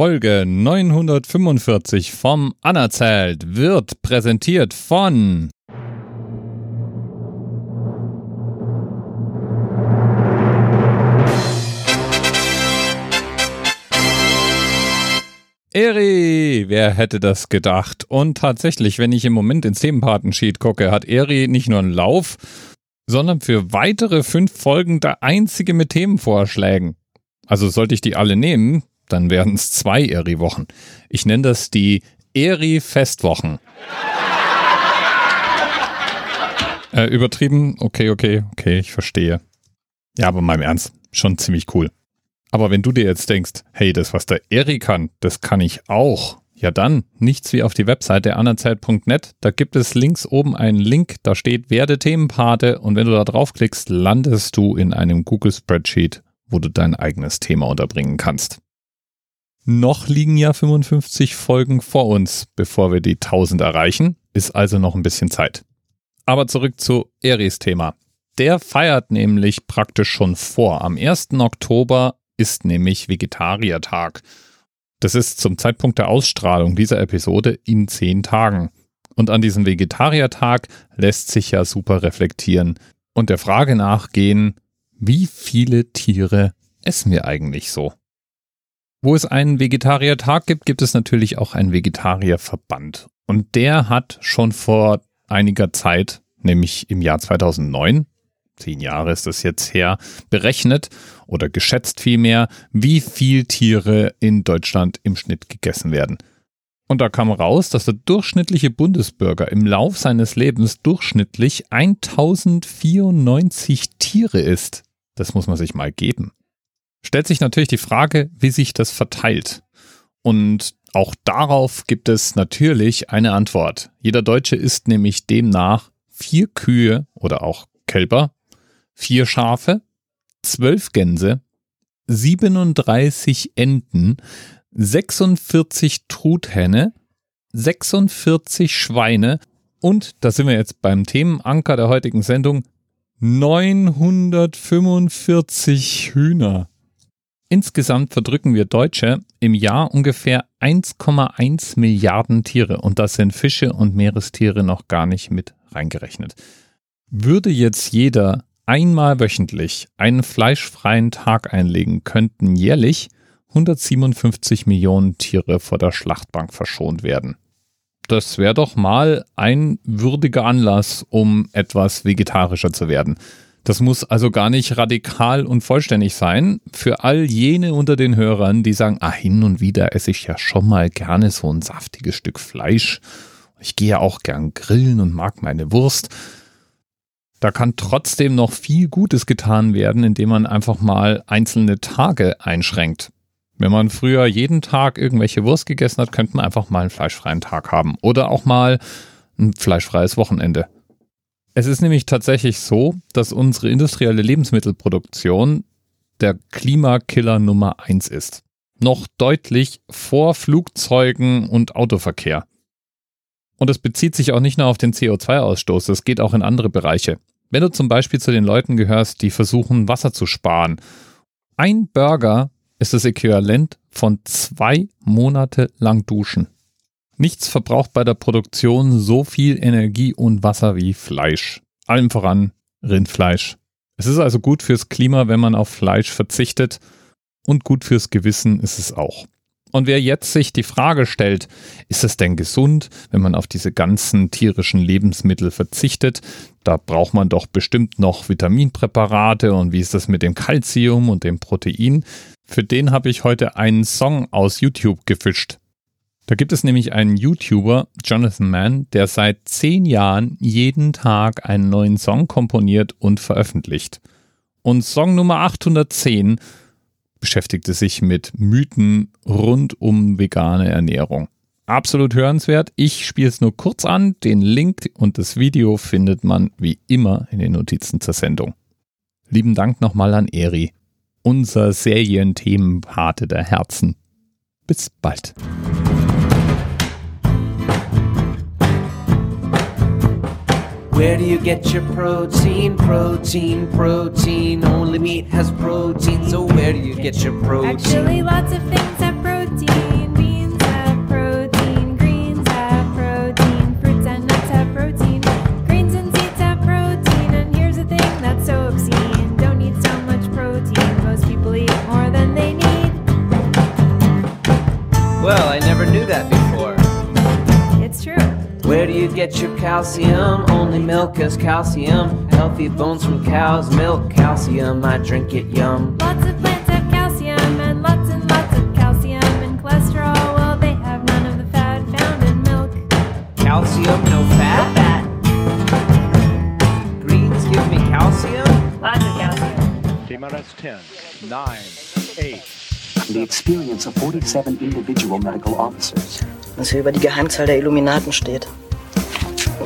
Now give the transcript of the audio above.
Folge 945 vom Anerzählt wird präsentiert von Eri, wer hätte das gedacht? Und tatsächlich, wenn ich im Moment ins Themenpartensheet gucke, hat Eri nicht nur einen Lauf, sondern für weitere fünf Folgen der einzige mit Themenvorschlägen. Also sollte ich die alle nehmen, dann wären es zwei Eri-Wochen. Ich nenne das die Eri-Festwochen. äh, übertrieben? Okay, okay, okay, ich verstehe. Ja, aber mal im Ernst, schon ziemlich cool. Aber wenn du dir jetzt denkst, hey, das, was der Eri kann, das kann ich auch. Ja dann, nichts wie auf die Webseite anerzeit.net. Da gibt es links oben einen Link, da steht Werde Themenpate und wenn du da draufklickst, landest du in einem Google Spreadsheet, wo du dein eigenes Thema unterbringen kannst. Noch liegen ja 55 Folgen vor uns, bevor wir die 1000 erreichen, ist also noch ein bisschen Zeit. Aber zurück zu Eris Thema. Der feiert nämlich praktisch schon vor. Am 1. Oktober ist nämlich Vegetariertag. Das ist zum Zeitpunkt der Ausstrahlung dieser Episode in zehn Tagen. Und an diesem Vegetariertag lässt sich ja super reflektieren und der Frage nachgehen, wie viele Tiere essen wir eigentlich so? Wo es einen Vegetariertag gibt, gibt es natürlich auch einen Vegetarierverband. Und der hat schon vor einiger Zeit, nämlich im Jahr 2009, zehn Jahre ist das jetzt her, berechnet oder geschätzt vielmehr, wie viel Tiere in Deutschland im Schnitt gegessen werden. Und da kam raus, dass der durchschnittliche Bundesbürger im Lauf seines Lebens durchschnittlich 1094 Tiere isst. Das muss man sich mal geben. Stellt sich natürlich die Frage, wie sich das verteilt. Und auch darauf gibt es natürlich eine Antwort. Jeder Deutsche isst nämlich demnach vier Kühe oder auch Kälber vier Schafe, zwölf Gänse, 37 Enten, 46 Truthähne, 46 Schweine und, da sind wir jetzt beim Themenanker der heutigen Sendung, 945 Hühner. Insgesamt verdrücken wir Deutsche im Jahr ungefähr 1,1 Milliarden Tiere und das sind Fische und Meerestiere noch gar nicht mit reingerechnet. Würde jetzt jeder einmal wöchentlich einen fleischfreien Tag einlegen, könnten jährlich 157 Millionen Tiere vor der Schlachtbank verschont werden. Das wäre doch mal ein würdiger Anlass, um etwas vegetarischer zu werden. Das muss also gar nicht radikal und vollständig sein. Für all jene unter den Hörern, die sagen, ah, hin und wieder esse ich ja schon mal gerne so ein saftiges Stück Fleisch. Ich gehe ja auch gern grillen und mag meine Wurst. Da kann trotzdem noch viel Gutes getan werden, indem man einfach mal einzelne Tage einschränkt. Wenn man früher jeden Tag irgendwelche Wurst gegessen hat, könnte man einfach mal einen fleischfreien Tag haben oder auch mal ein fleischfreies Wochenende. Es ist nämlich tatsächlich so, dass unsere industrielle Lebensmittelproduktion der Klimakiller Nummer eins ist. Noch deutlich vor Flugzeugen und Autoverkehr. Und es bezieht sich auch nicht nur auf den CO2-Ausstoß, das geht auch in andere Bereiche. Wenn du zum Beispiel zu den Leuten gehörst, die versuchen, Wasser zu sparen, ein Burger ist das Äquivalent von zwei Monate lang Duschen. Nichts verbraucht bei der Produktion so viel Energie und Wasser wie Fleisch. Allem voran Rindfleisch. Es ist also gut fürs Klima, wenn man auf Fleisch verzichtet und gut fürs Gewissen ist es auch. Und wer jetzt sich die Frage stellt, ist es denn gesund, wenn man auf diese ganzen tierischen Lebensmittel verzichtet? Da braucht man doch bestimmt noch Vitaminpräparate und wie ist das mit dem Kalzium und dem Protein? Für den habe ich heute einen Song aus YouTube gefischt. Da gibt es nämlich einen YouTuber, Jonathan Mann, der seit zehn Jahren jeden Tag einen neuen Song komponiert und veröffentlicht. Und Song Nummer 810 beschäftigte sich mit Mythen rund um vegane Ernährung. Absolut hörenswert. Ich spiele es nur kurz an. Den Link und das Video findet man wie immer in den Notizen zur Sendung. Lieben Dank nochmal an Eri, unser Serienthemenpate der Herzen. Bis bald. Where do you get your protein? Protein, protein. Only meat has protein, so where do you get your protein? Actually, lots of things have get your calcium? Only milk has calcium. Healthy bones from cows, milk, calcium. I drink it, yum. Lots of plants have calcium and lots and lots of calcium and cholesterol. Well, they have none of the fat found in milk. Calcium, no fat? Fat. Greens give me calcium? Lots of calcium. TMRS 10, 9, 8, the experience of 47 individual medical officers. was hier über die Geheimzahl der Illuminaten steht.